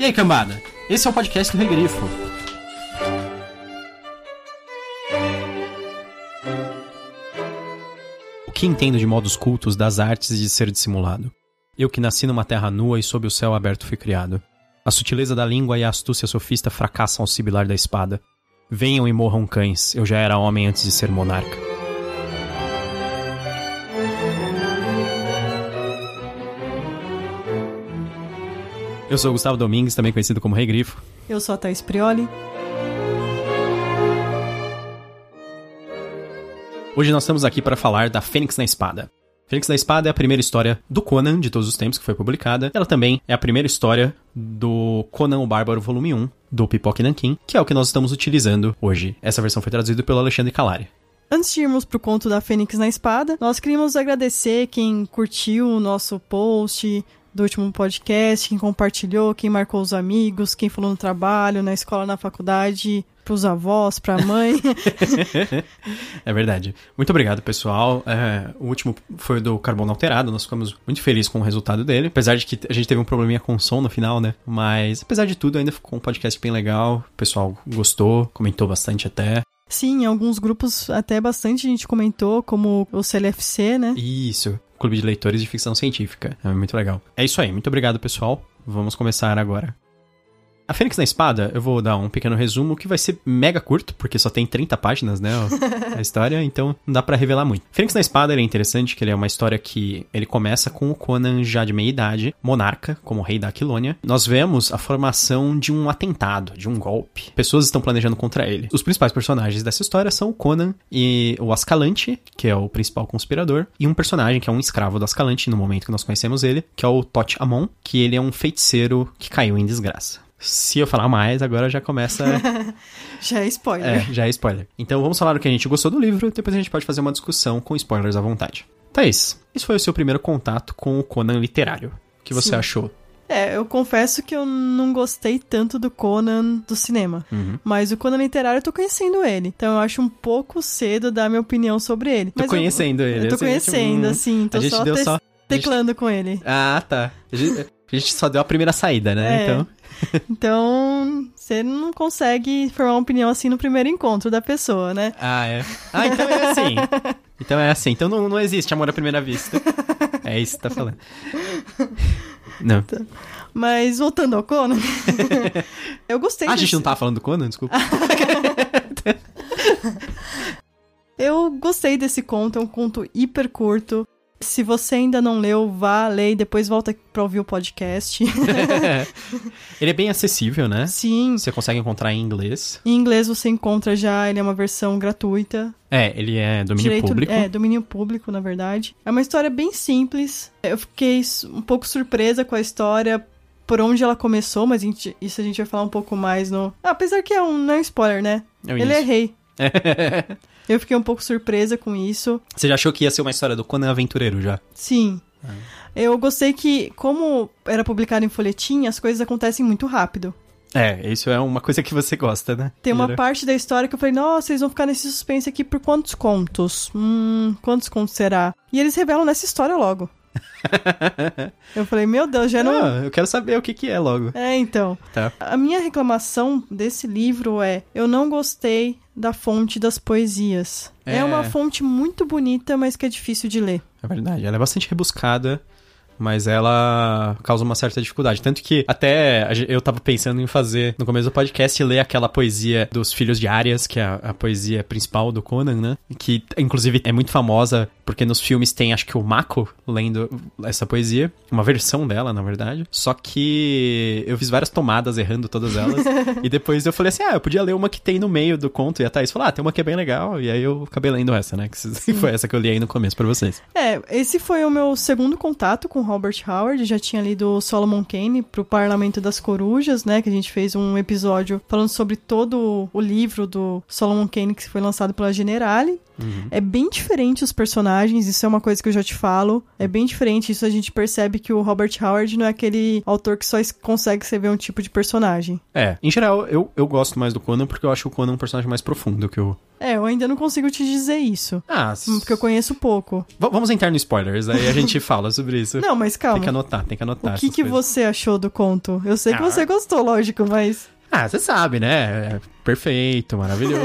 E aí, cambada? Esse é o podcast do Regrifo. O que entendo de modos cultos das artes de ser dissimulado? Eu que nasci numa terra nua e sob o céu aberto fui criado. A sutileza da língua e a astúcia sofista fracassam ao sibilar da espada. Venham e morram cães, eu já era homem antes de ser monarca. Eu sou o Gustavo Domingues, também conhecido como Rei Grifo. Eu sou a Thaís Prioli. Hoje nós estamos aqui para falar da Fênix na Espada. Fênix na Espada é a primeira história do Conan de todos os tempos que foi publicada. Ela também é a primeira história do Conan o Bárbaro Volume 1, do Pipoque Nankin, que é o que nós estamos utilizando hoje. Essa versão foi traduzida pelo Alexandre Calari. Antes de irmos pro conto da Fênix na Espada, nós queríamos agradecer quem curtiu o nosso post, do último podcast, quem compartilhou, quem marcou os amigos, quem falou no trabalho, na escola, na faculdade, pros avós, pra mãe. é verdade. Muito obrigado, pessoal. É, o último foi do Carbono Alterado, nós ficamos muito felizes com o resultado dele, apesar de que a gente teve um probleminha com o som no final, né? Mas, apesar de tudo, ainda ficou um podcast bem legal, o pessoal gostou, comentou bastante até. Sim, em alguns grupos até bastante gente comentou, como o CLFC, né? Isso. Clube de Leitores de Ficção Científica. É muito legal. É isso aí. Muito obrigado, pessoal. Vamos começar agora. A Fênix na Espada, eu vou dar um pequeno resumo que vai ser mega curto, porque só tem 30 páginas, né, a história, então não dá para revelar muito. Fênix na Espada, ele é interessante, que ele é uma história que ele começa com o Conan já de meia idade, monarca, como rei da Aquilônia. Nós vemos a formação de um atentado, de um golpe. Pessoas estão planejando contra ele. Os principais personagens dessa história são o Conan e o Ascalante, que é o principal conspirador, e um personagem que é um escravo do Ascalante no momento que nós conhecemos ele, que é o Tot Amon, que ele é um feiticeiro que caiu em desgraça. Se eu falar mais, agora já começa. já é spoiler. É, já é spoiler. Então vamos falar o que a gente gostou do livro, depois a gente pode fazer uma discussão com spoilers à vontade. Thaís, esse foi o seu primeiro contato com o Conan literário. O que você Sim. achou? É, eu confesso que eu não gostei tanto do Conan do cinema. Uhum. Mas o Conan literário eu tô conhecendo ele. Então eu acho um pouco cedo dar minha opinião sobre ele. Tô mas conhecendo eu, ele. Eu tô assim, conhecendo, assim. Tô a gente só, deu só teclando gente... com ele. Ah, tá. A gente, a gente só deu a primeira saída, né? É. Então. Então, você não consegue formar uma opinião assim no primeiro encontro da pessoa, né? Ah, é. Ah, então é assim. Então é assim. Então não, não existe amor à primeira vista. É isso que tá falando. Não. Tá. Mas voltando ao Conan, eu gostei Ah, desse... a gente não tava falando do Conan? Desculpa. eu gostei desse conto, é um conto hiper curto. Se você ainda não leu, vá ler e depois volta pra ouvir o podcast. ele é bem acessível, né? Sim. Você consegue encontrar em inglês. Em inglês você encontra já, ele é uma versão gratuita. É, ele é domínio Direito, público. É, domínio público, na verdade. É uma história bem simples. Eu fiquei um pouco surpresa com a história, por onde ela começou, mas a gente, isso a gente vai falar um pouco mais no. Ah, apesar que é um não é spoiler, né? É ele é rei. Eu fiquei um pouco surpresa com isso. Você já achou que ia ser uma história do Conan Aventureiro já? Sim. Ah. Eu gostei que, como era publicado em folhetim, as coisas acontecem muito rápido. É, isso é uma coisa que você gosta, né? Tem uma parte da história que eu falei, nossa, eles vão ficar nesse suspense aqui por quantos contos? Hum, quantos contos será? E eles revelam nessa história logo. eu falei, meu Deus, já não. Ah, eu quero saber o que, que é logo. É, então. Tá. A minha reclamação desse livro é: eu não gostei da fonte das poesias. É... é uma fonte muito bonita, mas que é difícil de ler. É verdade, ela é bastante rebuscada mas ela causa uma certa dificuldade. Tanto que até eu tava pensando em fazer no começo do podcast ler aquela poesia dos Filhos de Arias, que é a, a poesia principal do Conan, né? Que inclusive é muito famosa porque nos filmes tem acho que o Mako lendo essa poesia, uma versão dela, na verdade. Só que eu fiz várias tomadas errando todas elas. e depois eu falei assim: ah, eu podia ler uma que tem no meio do conto. E a Thaís falou: ah, tem uma que é bem legal. E aí eu acabei lendo essa, né? Que foi essa que eu li aí no começo para vocês. É, esse foi o meu segundo contato com Robert Howard, já tinha lido Solomon Kane pro Parlamento das Corujas, né, que a gente fez um episódio falando sobre todo o livro do Solomon Kane que foi lançado pela Generale. Uhum. É bem diferente os personagens, isso é uma coisa que eu já te falo. É bem diferente, isso a gente percebe que o Robert Howard não é aquele autor que só consegue escrever um tipo de personagem. É, em geral, eu, eu gosto mais do Conan porque eu acho o Conan um personagem mais profundo que o, É, eu ainda não consigo te dizer isso. Ah, Porque eu conheço pouco. V- vamos entrar no spoilers, aí a gente fala sobre isso. Não, mas calma. Tem que anotar, tem que anotar. O que, que coisas. você achou do conto? Eu sei que Ah. você gostou, lógico, mas. Ah, você sabe, né? É perfeito, maravilhoso.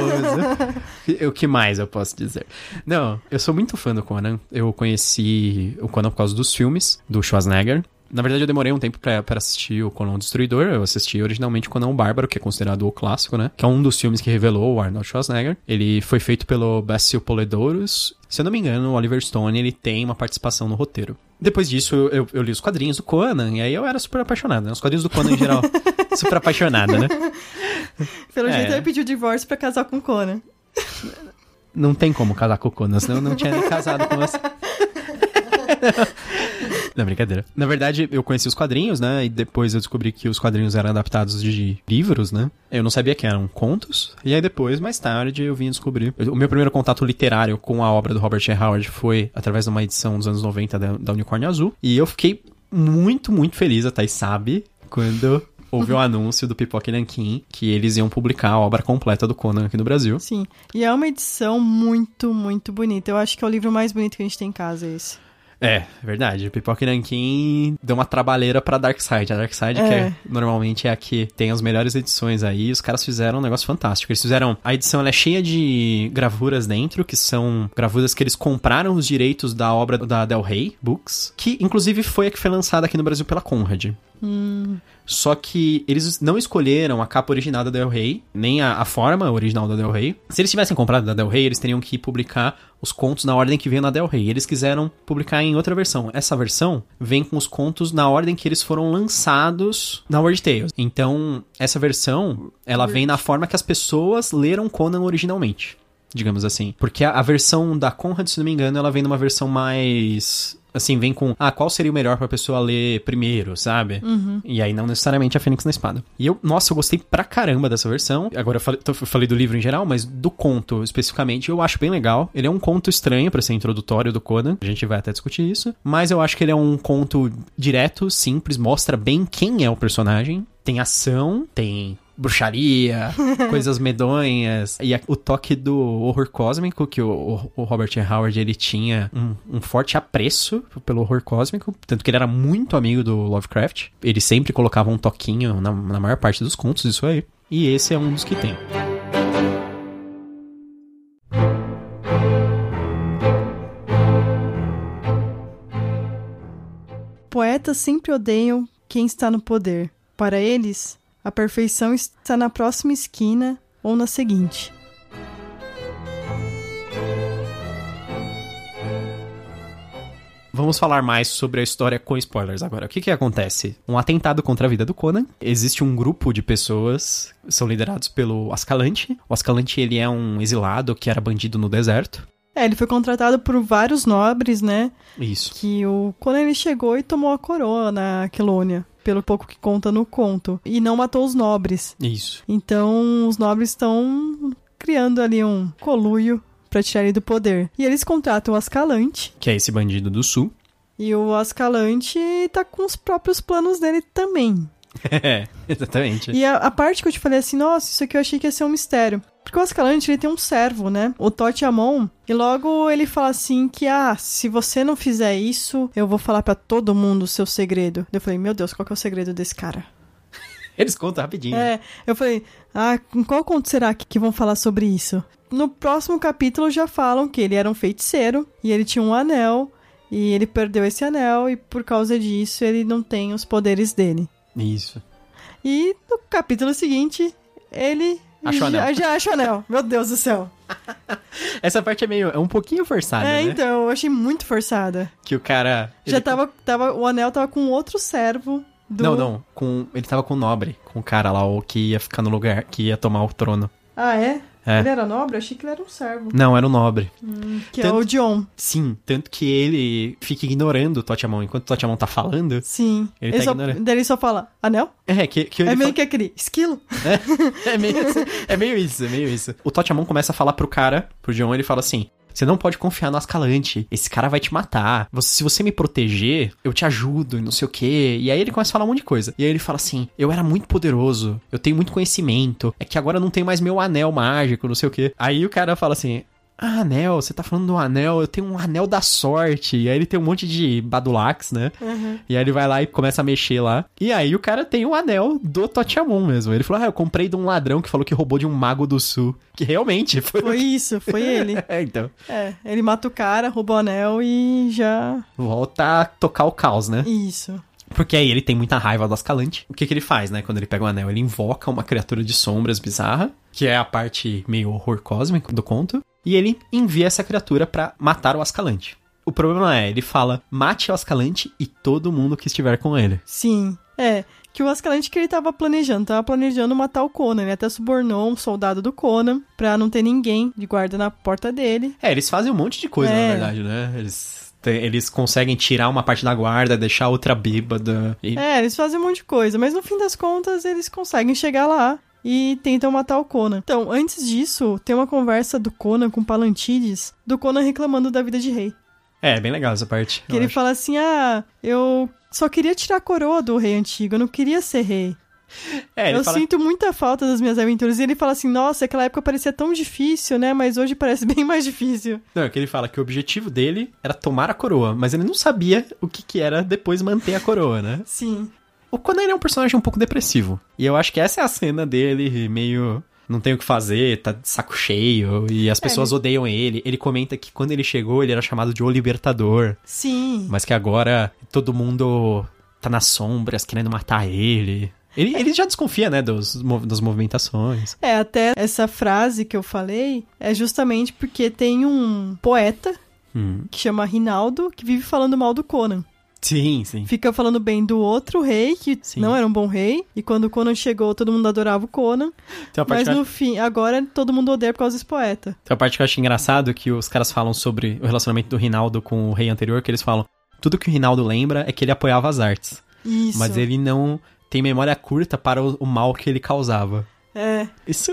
O que mais eu posso dizer? Não, eu sou muito fã do Conan. Eu conheci o Conan por causa dos filmes do Schwarzenegger. Na verdade, eu demorei um tempo pra, pra assistir o Conan o Destruidor. Eu assisti originalmente o Conan o Bárbaro, que é considerado o clássico, né? Que é um dos filmes que revelou o Arnold Schwarzenegger. Ele foi feito pelo Basil Poledouros. Se eu não me engano, o Oliver Stone, ele tem uma participação no roteiro. Depois disso, eu, eu- li os quadrinhos do Conan, e aí eu era super apaixonado, né? Os quadrinhos do Conan, em geral, super apaixonada, né? Pelo É. jeito ele pediu divórcio pra casar com o Conan. Não tem como casar com o Conan, senão eu não tinha nem casado com você. Não, brincadeira. Na verdade, eu conheci os quadrinhos, né? E depois eu descobri que os quadrinhos eram adaptados de livros, né? Eu não sabia que eram contos. E aí depois, mais tarde, eu vim descobrir. O meu primeiro contato literário com a obra do Robert E. Howard foi através de uma edição dos anos 90 da, da Unicórnio Azul. E eu fiquei muito, muito feliz, a Thaís sabe, quando houve o anúncio do Pipoca Nankin que eles iam publicar a obra completa do Conan aqui no Brasil. Sim. E é uma edição muito, muito bonita. Eu acho que é o livro mais bonito que a gente tem em casa, esse. É, verdade. Pipoca e Nankin deu uma trabalheira pra Darkseid. A Darkseid, que É. é- normalmente é a que tem as melhores edições aí, os caras fizeram um negócio fantástico. Eles fizeram. A edição ela é cheia de gravuras dentro, que são gravuras que eles compraram os direitos da obra da Del Rey Books, que inclusive foi a que foi lançada aqui no Brasil pela Conrad. Só que eles não escolheram a capa original da Del Rey, nem a, a forma original da Del Rey. Se eles tivessem comprado da Del Rey, eles teriam que publicar os contos na ordem que veio na Del Rey. Eles quiseram publicar em outra versão. Essa versão vem com os contos na ordem que eles foram lançados na Word Tales. Então, essa versão, ela vem na forma que as pessoas leram Conan originalmente. Digamos assim. Porque a, a versão da Conrad, se não me engano, ela vem numa versão mais assim, vem com, ah, qual seria o melhor pra pessoa ler primeiro, sabe? E aí não necessariamente a Fênix na Espada. E eu, nossa, eu gostei pra caramba dessa versão. Agora eu falei, eu falei do livro em geral, mas do conto especificamente eu acho bem legal. Ele é um conto estranho pra ser introdutório do Conan. A gente vai até discutir isso. Mas eu acho que ele é um conto direto, simples, mostra bem quem é o personagem. Tem ação, tem bruxaria, coisas medonhas. E a- o toque do horror cósmico, que o, o- Robert E. Howard ele tinha um, um forte apreço pelo horror cósmico. Tanto que ele era muito amigo do Lovecraft. Ele sempre colocava um toquinho na, na maior parte dos contos, isso aí. E esse é um dos que tem. Poetas sempre odeiam quem está no poder. Para eles, a perfeição está na próxima esquina ou na seguinte. Vamos falar mais sobre a história com spoilers agora. O que que acontece? Um atentado contra a vida do Conan. Existe um grupo de pessoas, são liderados pelo Ascalante. O Ascalante, ele é um exilado que era bandido no deserto. É, ele foi contratado por vários nobres, né? Isso. Que o quando ele chegou e tomou a coroa na Quelônia, pelo pouco que conta no conto, e não matou os nobres. Isso. Então, os nobres estão criando ali um coluio pra tirar ele do poder. E eles contratam o Ascalante, Que é esse bandido do sul. e o Ascalante tá com os próprios planos dele também. É, exatamente. E a, a parte que eu te falei assim, nossa, isso aqui eu achei que ia ser um mistério. Porque o Ascalante, ele tem um servo, né? O Tote Amon. E logo ele fala assim que, ah, se você não fizer isso, eu vou falar pra todo mundo o seu segredo. Eu falei, meu Deus, qual que é o segredo desse cara? Eles contam rapidinho. É, eu falei, ah, em qual conto será que, que vão falar sobre isso? No próximo capítulo já falam que ele era um feiticeiro e ele tinha um anel e ele perdeu esse anel e por causa disso ele não tem os poderes dele. Isso. E no capítulo seguinte, ele Acha o já, anel. já anel. Meu Deus do céu. Essa parte é meio. É um pouquinho forçada, é, né? então, eu achei muito forçada. Que o cara. Já ele- tava, tava. O anel tava com outro servo do. Não, não. Com... Ele tava com o nobre, com o cara lá, o que ia ficar no lugar, que ia tomar o trono. Ah, é? É. Ele era nobre? Eu achei que ele era um servo. Não, era o nobre. Que é Tanto- o John. Sim, tanto que ele fica ignorando o Totiamon. Enquanto o Totiamon tá falando. Sim. Ele tá só, ignorando. daí ele só fala, anel? É, que, que ele é meio fala- que aquele esquilo. É, é meio, é meio isso, é meio isso. O Totiamon começa a falar pro cara, pro John, ele fala assim: Você não pode confiar no Ascalante. Esse cara vai te matar. Você- se você me proteger, eu te ajudo e não sei o quê. E aí ele começa a falar um monte de coisa. E aí ele fala assim: Eu era muito poderoso, eu tenho muito conhecimento. É que agora não tem mais meu anel mágico, não sei o quê. Aí o cara fala assim. Ah, anel, você tá falando do anel, eu tenho um anel da sorte. E aí ele tem um monte de badulax, né? E aí ele vai lá e começa a mexer lá. E aí o cara tem um anel do Totiamon mesmo. Ele falou: Ah, eu comprei de um ladrão que falou que roubou de um mago do sul. Que realmente foi. Foi isso, foi ele. É, então. É, ele mata o cara, rouba o anel e já. Volta a tocar o caos, né? Isso. Porque aí ele tem muita raiva do Ascalante. O que, que ele faz, né? Quando ele pega o anel, ele invoca uma criatura de sombras bizarra, que é a parte meio horror cósmico do conto, e ele envia essa criatura pra matar o Ascalante. O problema é, ele fala, mate o Ascalante e todo mundo que estiver com ele. Sim. É. Que o Ascalante que ele tava planejando, tava planejando matar o Conan. Ele até subornou um soldado do Conan pra não ter ninguém de guarda na porta dele. É, eles fazem um monte de coisa, É. na verdade, né? Eles, eles conseguem tirar uma parte da guarda, deixar outra bêbada. E... É, eles fazem um monte de coisa, mas no fim das contas eles conseguem chegar lá e tentam matar o Conan. Então, antes disso, tem uma conversa do Conan com Palantides, do Conan reclamando da vida de rei. É, bem legal essa parte. Que ele acho. fala assim: ah, eu só queria tirar a coroa do rei antigo, eu não queria ser rei. É, eu fala... sinto muita falta das minhas aventuras. E ele fala assim: nossa, aquela época parecia tão difícil, né? Mas hoje parece bem mais difícil. Não, é que ele fala que o objetivo dele era tomar a coroa, mas ele não sabia o que, que era depois manter a coroa, né? Sim. O Conan ele é um personagem um pouco depressivo. E eu acho que essa é a cena dele meio. Não tem o que fazer, tá de saco cheio, e as pessoas odeiam ele. Ele comenta que quando ele chegou, ele era chamado de O Libertador, Sim. mas que agora todo mundo tá nas sombras querendo matar ele. Ele, ele já desconfia, né, dos, das movimentações. É, até essa frase que eu falei é justamente porque tem um poeta Hum. que chama Rinaldo que vive falando mal do Conan. Sim, sim. Fica falando bem do outro rei, que Sim. não era um bom rei. E quando o Conan chegou, todo mundo adorava o Conan. Mas que eu- no fim, agora todo mundo odeia por causa desse poeta. tem uma parte que eu acho engraçado que os caras falam sobre o relacionamento do Rinaldo com o rei anterior, que eles falam. Tudo que o Rinaldo lembra é que ele apoiava as artes. Isso. Mas ele não tem memória curta para o, o mal que ele causava. É. Isso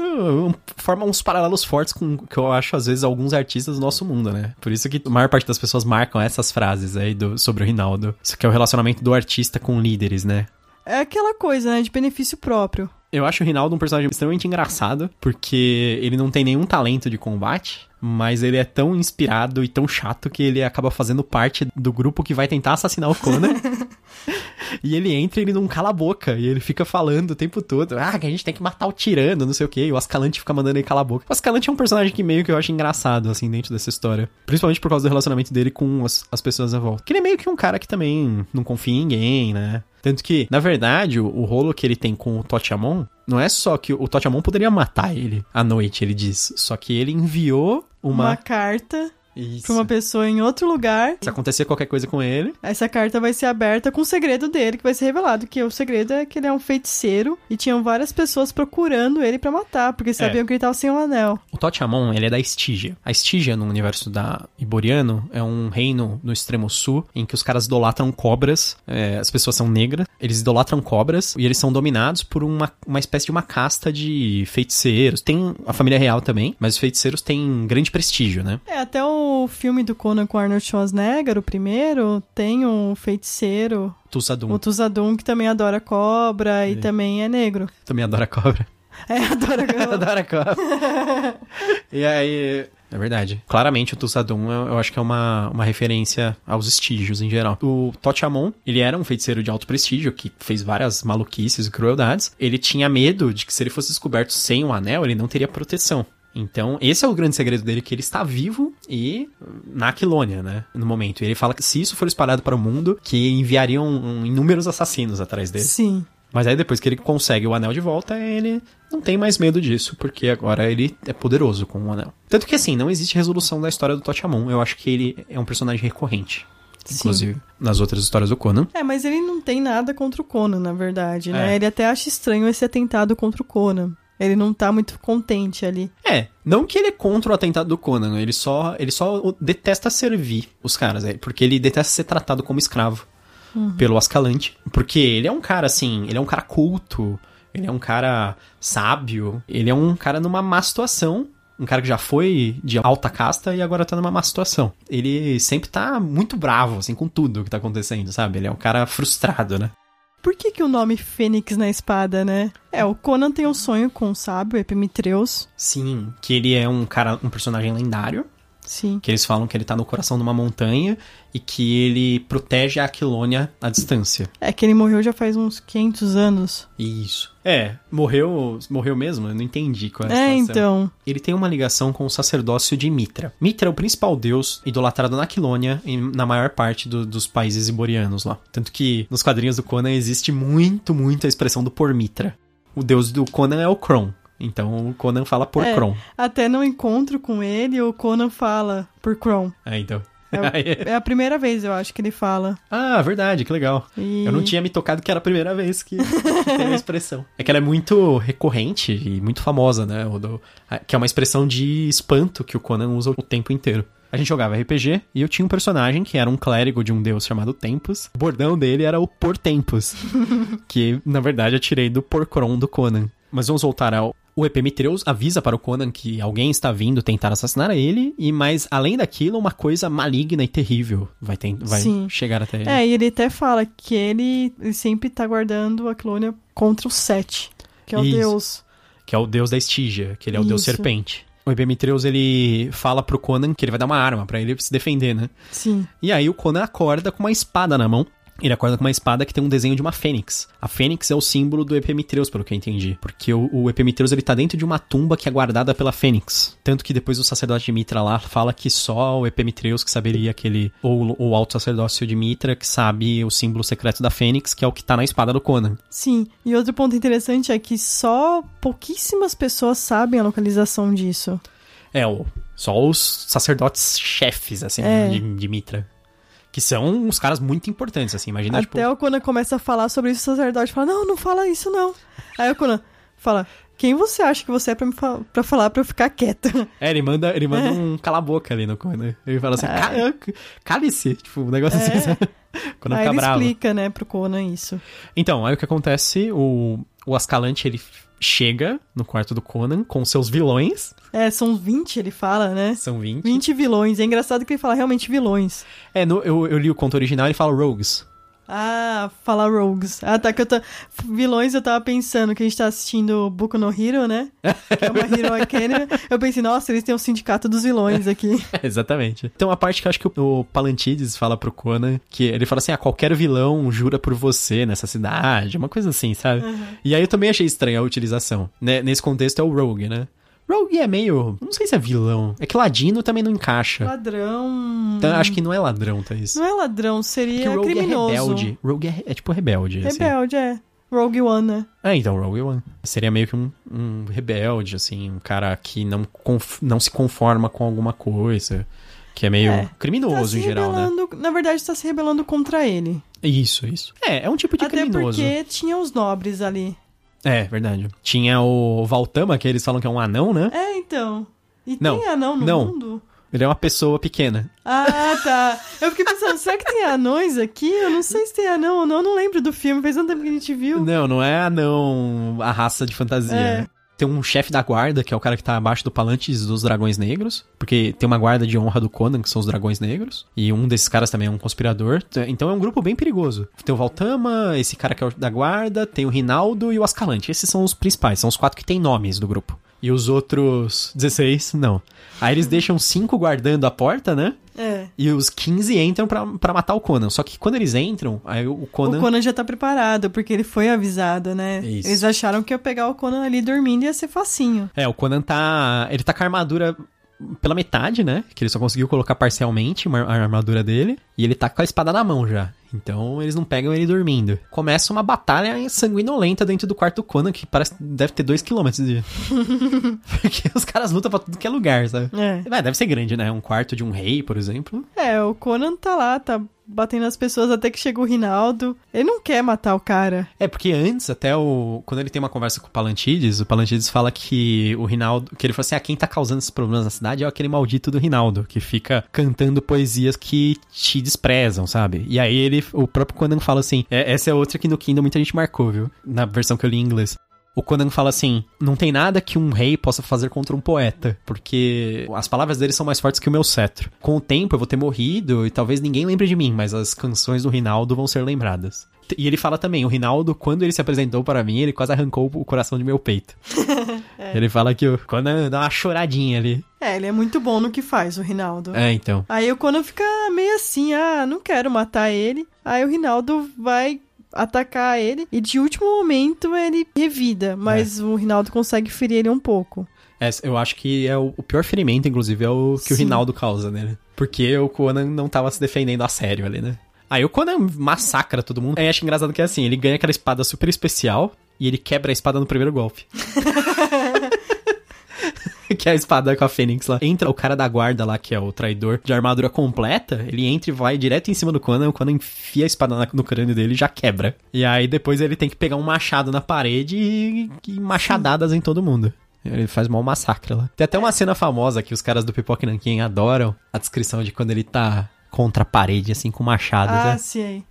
forma uns paralelos fortes com o que eu acho, às vezes, alguns artistas do nosso mundo, né? Por isso que a maior parte das pessoas marcam essas frases aí do, sobre o Rinaldo. Isso que é o relacionamento do artista com líderes, né? É aquela coisa, né? De benefício próprio. Eu acho o Rinaldo um personagem extremamente engraçado, porque ele não tem nenhum talento de combate, mas ele é tão inspirado e tão chato que ele acaba fazendo parte do grupo que vai tentar assassinar o Conan. e ele entra e ele não cala a boca, e ele fica falando o tempo todo, ah, que a gente tem que matar o tirano, não sei o quê, e o Ascalante fica mandando ele calar a boca. O Ascalante é um personagem que meio que eu acho engraçado, assim, dentro dessa história. Principalmente por causa do relacionamento dele com as, as pessoas à volta. Que ele é meio que um cara que também não confia em ninguém, né? Tanto que, na verdade, o, o rolo que ele tem com o Totiamon não é só que o Totiamon poderia matar ele à noite, ele diz. Só que ele enviou Uma, uma. carta Isso. pra uma pessoa em outro lugar. Se acontecer qualquer coisa com ele. Essa carta vai ser aberta com o segredo dele, que vai ser revelado. Que o segredo é que ele é um feiticeiro e tinham várias pessoas procurando ele pra matar, porque sabiam que ele tava sem o anel. O Totiamon, ele é da Estígia. A Estígia, no universo da Iboriano, é um reino no extremo sul em que os caras idolatram cobras. é, as pessoas são negras, eles idolatram cobras e eles são dominados por uma, uma espécie de uma casta de feiticeiros. Tem a família real também, mas os feiticeiros têm grande prestígio, né? É, até o filme do Conan com Arnold Schwarzenegger, o primeiro, tem um feiticeiro, Tussadum o Tuzadum, que também adora cobra e É. também é negro. também adora cobra. É, adora cobra. adora cobra. e aí... É verdade. Claramente o Tussadum eu, eu acho que é uma, uma referência aos estígios em geral. O Totiamon, ele era um feiticeiro de alto prestígio que fez várias maluquices e crueldades. Ele tinha medo de que se ele fosse descoberto sem o anel, ele não teria proteção. Então, esse é o grande segredo dele, que ele está vivo e na Aquilônia, né? No momento. E ele fala que se isso for espalhado para o mundo, que enviariam um, inúmeros assassinos atrás dele. Sim. Mas aí depois que ele consegue o anel de volta, ele não tem mais medo disso, porque agora ele é poderoso com o anel. Tanto que assim, não existe resolução da história do Totiamon. Eu acho que ele é um personagem recorrente. Sim. Inclusive, nas outras histórias do Conan. É, mas ele não tem nada contra o Conan, na verdade, né? É. Ele até acha estranho esse atentado contra o Conan. Ele não tá muito contente ali. É, não que ele é contra o atentado do Conan, ele só, ele só detesta servir os caras, é, porque ele detesta ser tratado como escravo pelo Ascalante. Porque ele é um cara assim, ele é um cara culto, ele é um cara sábio, ele é um cara numa má situação um cara que já foi de alta casta e agora tá numa má situação. Ele sempre tá muito bravo, assim, com tudo que tá acontecendo, sabe? Ele é um cara frustrado, né? Por que, que o nome Fênix na espada, né? É, o Conan tem um sonho com o sábio Epimitreus. Sim, que ele é um cara, um personagem lendário. Sim. Que eles falam que ele tá no coração de uma montanha e que ele protege a Aquilônia à distância. É que ele morreu já faz uns 500 anos. Isso. É, morreu, morreu mesmo? Eu não entendi qual é a É, situação. então. Ele tem uma ligação com o sacerdócio de Mitra. Mitra é o principal deus idolatrado na Aquilônia e na maior parte do- dos países iborianos lá. Tanto que nos quadrinhos do Conan existe muito, muito a expressão do por Mitra. O deus do Conan é o Kron. Então o Conan fala por É. Kron. Até no encontro com ele, o Conan fala por Kron. É, então. É, é a primeira vez, eu acho, que ele fala. ah, verdade, que legal. E... Eu não tinha me tocado que era a primeira vez que, que tem a expressão. É que ela é muito recorrente e muito famosa, né? Do- a- que é uma expressão de espanto que o Conan usa o tempo inteiro. A gente jogava RPG e eu tinha um personagem que era um clérigo de um deus chamado Tempus. O bordão dele era o Por Tempus, que na verdade eu tirei do Porcron do Conan. Mas vamos voltar ao. O Epimitreus avisa para o Conan que alguém está vindo tentar assassinar ele, e mas além daquilo, uma coisa maligna e terrível vai, ten- vai chegar até ele. É, e ele até fala que ele, sempre tá guardando a Clônia contra o Sete, que é o Isso. deus. que é o deus da Estígia, que ele é o deus Isso. serpente. O Epimitreus, ele fala pro Conan que ele vai dar uma arma pra ele se defender, né? Sim. E aí o Conan acorda com uma espada na mão. Ele acorda com uma espada que tem um desenho de uma fênix. A fênix é o símbolo do Epimitreus, pelo que eu entendi. Porque o, o Epimitreus, ele tá dentro de uma tumba que é guardada pela fênix. Tanto que depois o sacerdote de Mitra lá fala que só o Epimitreus que saberia aquele... Ou o alto sacerdócio de Mitra que sabe o símbolo secreto da fênix, que é o que tá na espada do Conan. Sim. E outro ponto interessante é que só pouquíssimas pessoas sabem a localização disso. É, só os sacerdotes chefes, assim, É. de, de Mitra. Que são uns caras muito importantes, assim. Imagina, Até tipo... o Conan começa a falar sobre isso, o sacerdote fala, não, não fala isso não. Aí o Conan fala, quem você acha que você é pra, me fa pra falar pra eu ficar quieta? É, ele manda, ele manda um cala-boca ali no Conan. Ele fala assim, "Ca- cale-se. Tipo, um negócio assim, sabe? Quando Aí fica ele bravo. explica, né, pro Conan isso. Então, aí o que acontece, o, o Ascalante, ele chega no quarto do Conan com seus vilões. É, são 20, ele fala, né? São 20. 20 vilões. É engraçado que ele fala realmente vilões. É, no- eu, eu li o conto original, ele fala rogues. Ah, fala rogues. Ah, tá, que eu tô... Vilões, eu tava pensando que a gente tá assistindo Boku no Hero, né? Que é uma Hero Academy. Eu pensei, nossa, eles têm um sindicato dos vilões aqui. Exatamente. Então a parte que eu acho que o, Palantides fala pro Conan, que ele fala assim, ah, qualquer vilão jura por você nessa cidade, uma coisa assim, sabe? E aí eu também achei estranha a utilização. Né? Nesse contexto é o Rogue, né? Rogue é meio... Não sei se é vilão. É que Ladino também não encaixa. Ladrão... Então, acho que não é ladrão, tá isso? Não é ladrão, Porque seria Rogue criminoso. é rebelde. Rogue é, é tipo rebelde, assim. Rebelde, é. Rogue One, né? É, então, Rogue One. Seria meio que um, um rebelde, assim, um cara que não, não se conforma com alguma coisa, que é meio É. criminoso Tá em geral, né? Na verdade, tá se rebelando contra ele. Isso, isso. É, é um tipo de Até criminoso. porque tinha os nobres ali. É, verdade. Tinha o Valtama, que eles falam que é um anão, né? É, então. E Não, tem anão no não. mundo? Ele é uma pessoa pequena. Ah, tá. Eu fiquei pensando, será que tem anões aqui? Eu não sei se tem anão ou não. Eu não lembro do filme. Faz tanto tempo que a gente viu. Não, não é anão a raça de fantasia. É. Tem um chefe da guarda, que é o cara que tá abaixo do Palantes dos Dragões Negros. Porque tem uma guarda de honra do Conan, que são os Dragões Negros. E um desses caras também é um conspirador. Então é um grupo bem perigoso. Tem o Valtama, esse cara que é o da guarda, tem o Rinaldo e o Ascalante. Esses são os principais, são os quatro que têm nomes do grupo. E os outros 16, não. Aí eles deixam cinco guardando a porta, né? É. E os 15 entram pra, pra matar o Conan. Só que quando eles entram, aí o Conan. O Conan já tá preparado, porque ele foi avisado, né? Isso. Eles acharam que ia pegar o Conan ali dormindo e ia ser facinho. É, o Conan tá. Ele tá com a armadura pela metade, né? Que ele só conseguiu colocar parcialmente a armadura dele. E ele tá com a espada na mão já. Então eles não pegam ele dormindo. Começa uma batalha sanguinolenta dentro do quarto do Conan, que parece deve ter 2km de. Porque os caras lutam pra tudo que é lugar, sabe? É. É, deve ser grande, né? Um quarto de um rei, por exemplo. É, o Conan tá lá, tá batendo nas pessoas até que chega o Rinaldo. Ele não quer matar o cara. É, porque antes, até o. Quando ele tem uma conversa com o Palantides, o Palantides fala que o Rinaldo. Que ele fala assim: ah, quem tá causando esses problemas na cidade é aquele maldito do Rinaldo, que fica cantando poesias que te desprezam, sabe? E aí ele. O próprio Conan fala assim: é, essa é outra que no Kindle muita gente marcou, viu? Na versão que eu li em inglês. O Conan fala assim: não tem nada que um rei possa fazer contra um poeta, porque as palavras dele são mais fortes que o meu cetro. Com o tempo eu vou ter morrido e talvez ninguém lembre de mim, mas as canções do Rinaldo vão ser lembradas. E ele fala também, o Rinaldo, quando ele se apresentou para mim, ele quase arrancou o coração de meu peito. é. Ele fala que o Conan dá uma choradinha ali. É, ele é muito bom no que faz, o Rinaldo. É, então. Aí o Conan fica meio assim, ah, não quero matar ele. Aí o Rinaldo vai atacar ele e de último momento ele revida, mas é. o Rinaldo consegue ferir ele um pouco. É, eu acho que é o, o, pior ferimento, inclusive, é o que Sim. o Rinaldo causa nele. Porque o Conan não tava se defendendo a sério ali, né? Aí o Conan massacra todo mundo. Aí acho engraçado que é assim, ele ganha aquela espada super especial e ele quebra a espada no primeiro golpe. que é a espada com a Fênix lá. Entra o cara da guarda lá, que é o traidor, de armadura completa, ele entra e vai direto em cima do Conan, o Conan enfia a espada no crânio dele e já quebra. E aí depois ele tem que pegar um machado na parede e, e machadadas em todo mundo. Ele faz mal massacre lá. Tem até uma cena famosa que os caras do Pipoque Nankin adoram, a descrição de quando ele tá contra a parede, assim, com machado. Ah, né?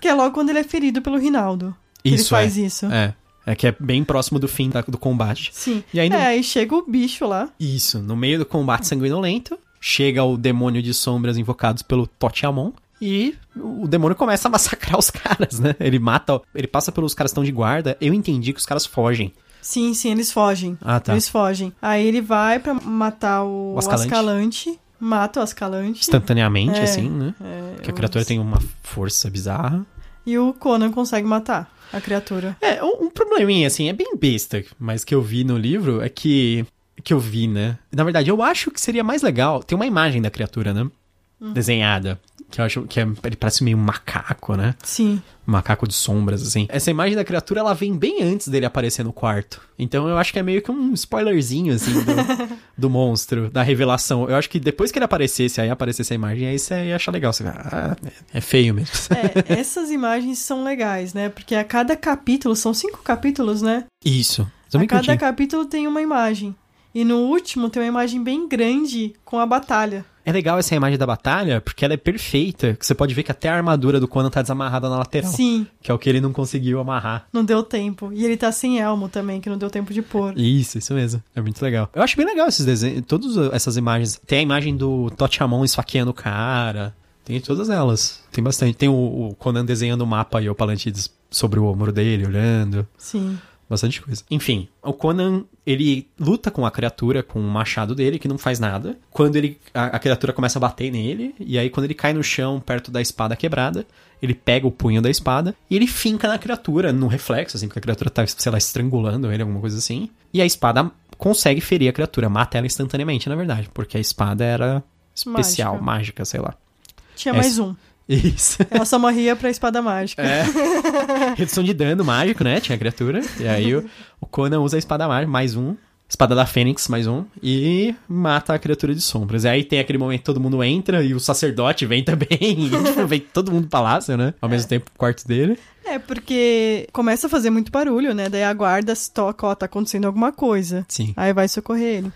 Que é logo quando ele é ferido pelo Rinaldo. Isso, ele faz é. isso. É. É que é bem próximo do fim da, do combate. Sim. E aí, no... É, aí chega o bicho lá. Isso, no meio do combate sanguinolento, chega o demônio de sombras invocados pelo Totiamon. E o demônio começa a massacrar os caras, né? Ele mata, ele passa pelos caras que estão de guarda. Eu entendi que os caras fogem. Sim, sim, eles fogem. Ah, tá. Eles fogem. Aí ele vai para matar o, o Ascalante. Ascalante. Mata o Ascalante. Instantaneamente, é, assim, né? É, que a criatura tem uma força bizarra. E o Conan consegue matar a criatura. É, um, um probleminha, assim, é bem besta, mas que eu vi no livro é que. Que eu vi, né? Na verdade, eu acho que seria mais legal. Tem uma imagem da criatura, né? Uhum. Desenhada. Que eu acho que é, ele parece meio um macaco, né? Sim. Macaco de sombras, assim. Essa imagem da criatura, ela vem bem antes dele aparecer no quarto. Então eu acho que é meio que um spoilerzinho, assim, do, do monstro, da revelação. Eu acho que depois que ele aparecesse, aí aparecesse a imagem, aí você ia achar legal. Você vai, ah, é feio mesmo. É, essas imagens são legais, né? Porque a cada capítulo, são cinco capítulos, né? Isso. A cada capítulo tem uma imagem. E no último tem uma imagem bem grande com a batalha. É legal essa imagem da batalha, porque ela é perfeita. Que você pode ver que até a armadura do Conan tá desamarrada na lateral. Sim. Que é o que ele não conseguiu amarrar. Não deu tempo. E ele tá sem elmo também, que não deu tempo de pôr. Isso, isso mesmo. É muito legal. Eu acho bem legal esses desenhos, todas essas imagens. Tem a imagem do Totiamon esfaqueando o cara. Tem todas elas. Tem bastante. Tem o, o Conan desenhando o mapa e o Palantides sobre o ombro dele, olhando. Sim bastante coisa. Enfim, o Conan, ele luta com a criatura, com o machado dele, que não faz nada. Quando ele a, a, criatura começa a bater nele, e aí quando ele cai no chão, perto da espada quebrada, ele pega o punho da espada e ele finca na criatura, no reflexo, assim, porque a criatura tá, sei lá, estrangulando ele, alguma coisa assim. E a espada consegue ferir a criatura, mata ela instantaneamente, na verdade, porque a espada era especial, mágica, mágica sei lá. Tinha mais um. Isso. Ela só morria pra espada mágica. É. Redução de dano mágico, né? Tinha a criatura. E aí o, o Conan usa a espada mágica, mais um. Espada da Fênix, mais um. E mata a criatura de sombras. E aí tem aquele momento que todo mundo entra e o sacerdote vem também. E tipo, vem todo mundo pro palácio, né? Ao mesmo é. tempo, o quarto dele. É, porque começa a fazer muito barulho, né? Daí a guarda se toca, ó, tá acontecendo alguma coisa. Sim. Aí vai socorrer ele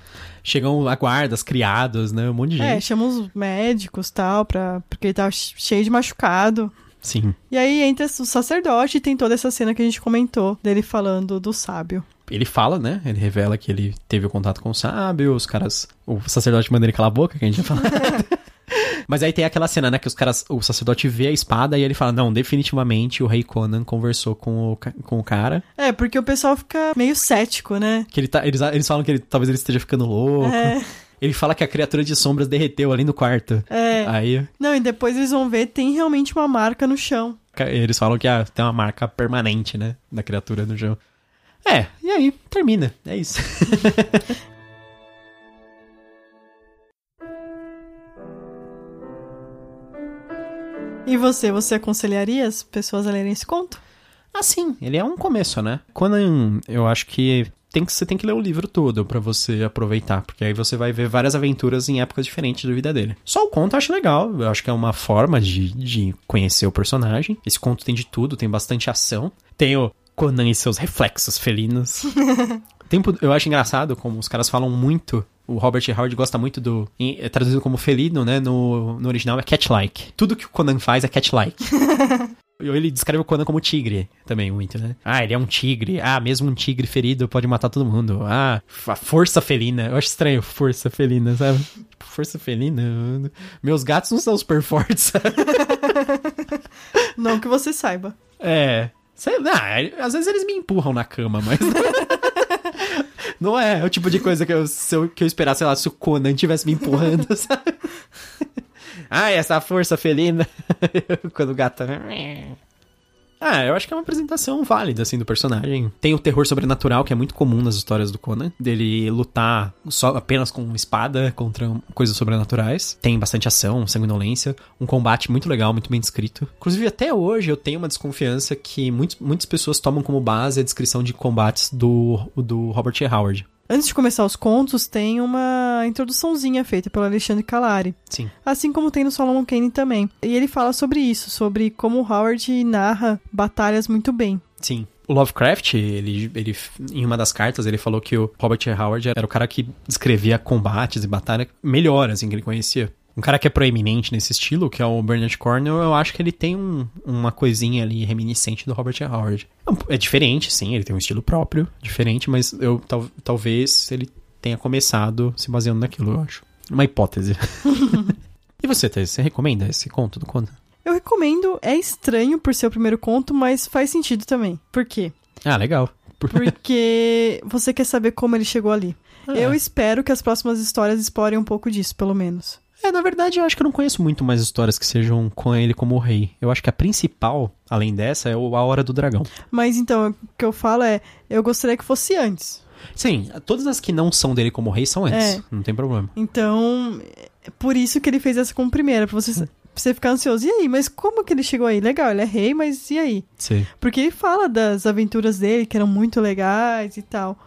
chegam a guardas, criados, né? Um monte de é, gente. É, chamam os médicos tal, pra, porque ele tava cheio de machucado. Sim. E aí entra o sacerdote e tem toda essa cena que a gente comentou, dele falando do sábio. Ele fala, né? Ele revela que ele teve o contato com o sábio, os caras. O sacerdote manda ele calar a boca, que a gente já falou. Mas aí tem aquela cena, né, que os caras, o sacerdote vê a espada e ele fala: Não, definitivamente o rei Conan conversou com o, com o cara. É, porque o pessoal fica meio cético, né? Que ele tá, eles, eles falam que ele, talvez ele esteja ficando louco. É. Ele fala que a criatura de sombras derreteu ali no quarto. É. Aí. Não, e depois eles vão ver, tem realmente uma marca no chão. Eles falam que ah, tem uma marca permanente, né? Da criatura no chão. É, e aí, termina. É isso. E você, você aconselharia as pessoas a lerem esse conto? Ah, sim, ele é um começo, né? Quando eu acho que tem que, você tem que ler o livro todo para você aproveitar, porque aí você vai ver várias aventuras em épocas diferentes da vida dele. Só o conto eu acho legal, eu acho que é uma forma de, de conhecer o personagem. Esse conto tem de tudo, tem bastante ação. Tem o Conan e seus reflexos felinos. Tempo, eu acho engraçado como os caras falam muito o Robert Howard gosta muito do. É traduzido como felino, né? No, no original é cat-like. Tudo que o Conan faz é cat-like. Ele descreve o Conan como tigre também, muito, né? Ah, ele é um tigre. Ah, mesmo um tigre ferido pode matar todo mundo. Ah, a força felina. Eu acho estranho, força felina, sabe? Força felina. Meus gatos não são super fortes? Não que você saiba. É. Sei lá, às vezes eles me empurram na cama, mas. Não é o tipo de coisa que eu, se eu, que eu esperasse, sei lá, se o Conan tivesse me empurrando, sabe? Ai, essa força felina. Quando o gato. Ah, eu acho que é uma apresentação válida, assim, do personagem. Tem o terror sobrenatural, que é muito comum nas histórias do Conan. Dele lutar só apenas com espada contra coisas sobrenaturais. Tem bastante ação, sanguinolência. Um combate muito legal, muito bem descrito. Inclusive, até hoje, eu tenho uma desconfiança que muitos, muitas pessoas tomam como base a descrição de combates do, do Robert E. Howard. Antes de começar os contos, tem uma introduçãozinha feita pelo Alexandre Calari. Sim. Assim como tem no Solomon Kane também. E ele fala sobre isso, sobre como o Howard narra batalhas muito bem. Sim. O Lovecraft, ele, ele, em uma das cartas, ele falou que o Robert E. Howard era o cara que descrevia combates e batalha melhor, assim, que ele conhecia. Um cara que é proeminente nesse estilo, que é o Bernard Cornwell, eu acho que ele tem um- uma coisinha ali reminiscente do Robert. Howard. É É diferente, sim, ele tem um estilo próprio, diferente, mas eu tal- talvez ele tenha começado se baseando naquilo, eu acho. Uma hipótese. e você, Thais, você recomenda esse conto do Conan? Eu recomendo, é estranho por ser o primeiro conto, mas faz sentido também. Por quê? Ah, legal. Por- Porque você quer saber como ele chegou ali. Ah. Eu espero que as próximas histórias explorem um pouco disso, pelo menos. É, na verdade, eu acho que eu não conheço muito mais histórias que sejam com ele como rei. Eu acho que a principal, além dessa, é o A Hora do Dragão. Mas então, o que eu falo é, eu gostaria que fosse antes. Sim, todas as que não são dele como rei são antes. É. Não tem problema. Então, é por isso que ele fez essa como primeira, pra você, pra você ficar ansioso. E aí, mas como que ele chegou aí? Legal, ele é rei, mas e aí? Sim. Porque ele fala das aventuras dele, que eram muito legais e tal.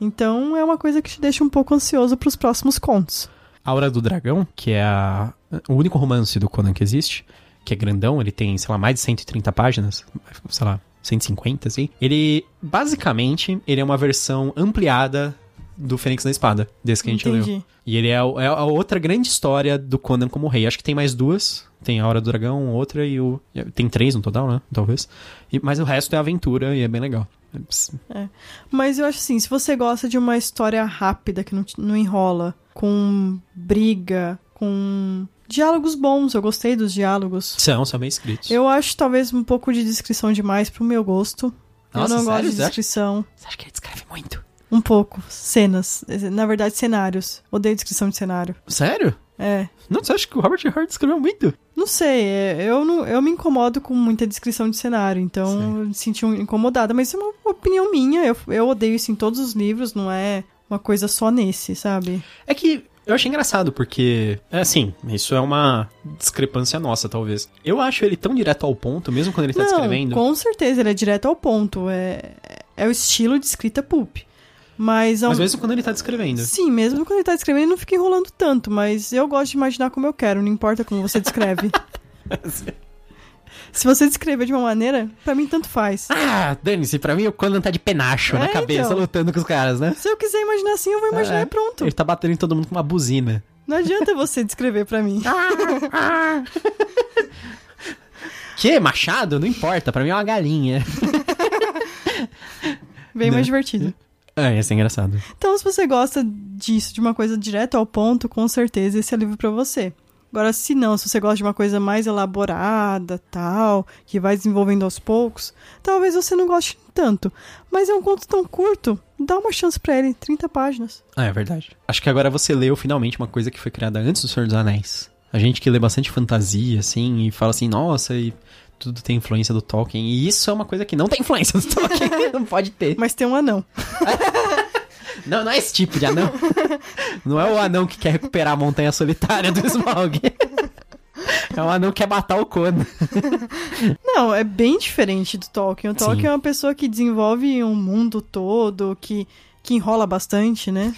Então, é uma coisa que te deixa um pouco ansioso pros próximos contos. A Hora do Dragão, que é a- o único romance do Conan que existe, que é grandão, ele tem, sei lá, mais de 130 páginas, sei lá, 150, assim. Ele, basicamente, ele é uma versão ampliada do Fênix na Espada, desse que a gente leu. Entendi. E ele é, é a outra grande história do Conan como rei. Acho que tem mais duas. Tem a Hora do Dragão, outra e o... Tem três no total, né? Talvez. E, mas o resto é aventura e é bem legal. Mas eu acho assim, se você gosta de uma história rápida, que não, não enrola, com briga, com diálogos bons, eu gostei dos diálogos. São, são bem escritos. Eu acho talvez um pouco de descrição demais pro meu gosto. Nossa, eu não sério? gosto de descrição. Você acha que ele descreve muito? Um pouco. Cenas. Na verdade, cenários. Odeio descrição de cenário. Sério? É. Não, você acha que o Robert Hart escreveu muito? Não sei, é, eu, não, eu me incomodo com muita descrição de cenário, então eu me senti um- incomodada, mas isso é uma opinião minha, eu, eu odeio isso em todos os livros, não é uma coisa só nesse, sabe? É que eu achei engraçado, porque, é assim, isso é uma discrepância nossa, talvez. Eu acho ele tão direto ao ponto, mesmo quando ele tá não, descrevendo. com certeza, ele é direto ao ponto, é, é o estilo de escrita pulp. Mas, ao- Mas mesmo quando ele tá descrevendo. sim, mesmo quando ele tá escrevendo, ele não fica enrolando tanto, mas eu gosto de imaginar como eu quero, não importa como você descreve. Se você descrever de uma maneira, pra mim tanto faz. Ah, dane-se, pra mim o Conan tá de penacho na É, cabeça, então. lutando com os caras, né? Se eu quiser imaginar assim, eu vou imaginar É. e pronto. Ele tá batendo em todo mundo com uma buzina. Não adianta você descrever pra mim. Que? Machado? Não importa, pra mim é uma galinha. Bem Né? mais divertido. É, ia ser engraçado. Então, se você gosta disso, de uma coisa direto ao ponto, com certeza esse é livro pra você. Agora, se não, se você gosta de uma coisa mais elaborada, tal, que vai desenvolvendo aos poucos, talvez você não goste tanto. Mas é um conto tão curto, dá uma chance pra ele, 30 páginas. Ah, é verdade. Acho que agora você leu finalmente uma coisa que foi criada antes do Senhor dos Anéis. A gente que lê bastante fantasia, assim, e fala assim, nossa, e tudo tem influência do Tolkien. E isso é uma coisa que não tem influência do Tolkien. não pode ter. Mas tem um anão. Não, não é esse tipo de anão. não é o anão que quer recuperar a montanha solitária do Smaug. é um anão que quer matar o Conan. Não, é bem diferente do Tolkien. O Tolkien Sim. é uma pessoa que desenvolve um mundo todo, que, que enrola bastante, né?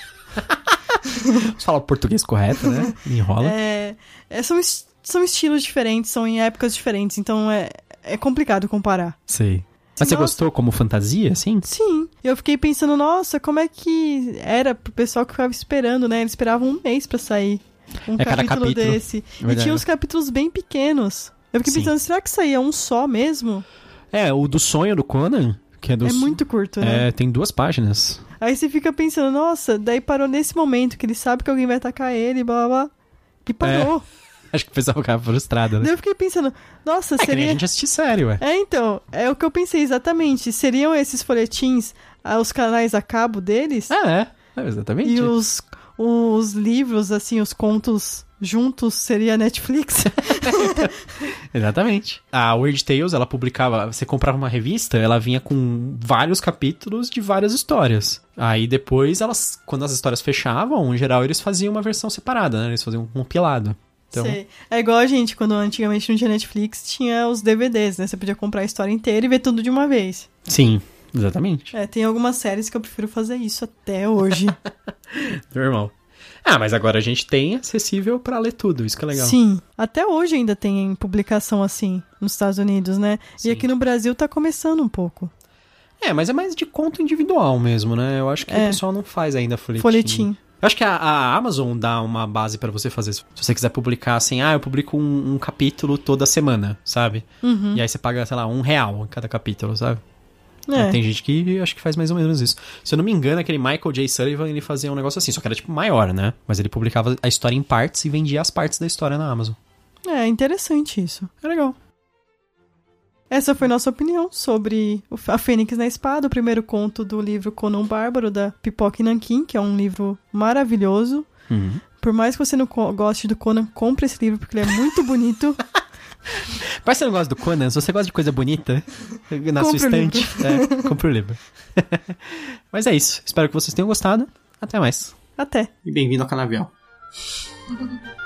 Você fala o português correto, né? Enrola. É, é, são, são estilos diferentes, são em épocas diferentes, então é, é complicado comparar. Sei. Mas você Nossa. gostou como fantasia, assim? Sim, eu fiquei pensando, nossa, como é que era pro pessoal que ficava esperando, né? Eles esperavam um mês pra sair um É capítulo, capítulo. desse. E Verdade. tinha uns capítulos bem pequenos. Eu fiquei Sim. pensando, será que saía um só mesmo? É, o do sonho do Conan, que é do. É muito curto, né? É, tem duas páginas. Aí você fica pensando, nossa, daí parou nesse momento que ele sabe que alguém vai atacar ele, blá blá blá. E parou. Acho que o pessoal ficava frustrado, né? Daí eu fiquei pensando, nossa, É seria. a gente assistir série, ué. É, então, é o que eu pensei exatamente. Seriam esses folhetins ah, os canais a cabo deles? Ah, é. É, exatamente. E os, os livros, assim, os contos juntos seria a Netflix? Exatamente. A Weird Tales, ela publicava. Você comprava uma revista, ela vinha com vários capítulos de várias histórias. Aí depois, elas, quando as histórias fechavam, em geral, eles faziam uma versão separada, né? Eles faziam um compilado. Então, Sei. É igual a gente, quando antigamente não tinha Netflix, tinha os DVDs, né? Você podia comprar a história inteira e ver tudo de uma vez. sim, exatamente. É, tem algumas séries que eu prefiro fazer isso até hoje. Normal. Ah, mas agora a gente tem acessível pra ler tudo, isso que é legal. Sim. Até hoje ainda tem publicação assim nos Estados Unidos, né? Sim. E aqui no Brasil tá começando um pouco. É, mas é mais de conto individual mesmo, né? Eu acho que É. o pessoal não faz ainda folhetim. Folhetim. Eu acho que a, a Amazon dá uma base pra você fazer. Se você quiser publicar assim, ah, eu publico um, um capítulo toda semana, sabe? Uhum. E aí você paga, sei lá, um real em cada capítulo, sabe? É. Tem gente que acho que faz mais ou menos isso. Se eu não me engano, aquele Michael J. Sullivan, ele fazia um negócio assim, só que era tipo maior, né? Mas ele publicava a história em partes e vendia as partes da história na Amazon. É interessante isso. É legal. Essa foi nossa opinião sobre o- A Fênix na Espada, o primeiro conto do livro Conan Bárbaro, da Pipoca e Nankin, que é um livro maravilhoso. Uhum. Por mais que você não goste do Conan, compre esse livro porque ele é muito bonito. Mas você não gosta do Conan? Se você gosta de coisa bonita na sua Compre o estante, é, compre o livro. Mas é isso. Espero que vocês tenham gostado. Até mais. Até! E bem-vindo ao Canavial.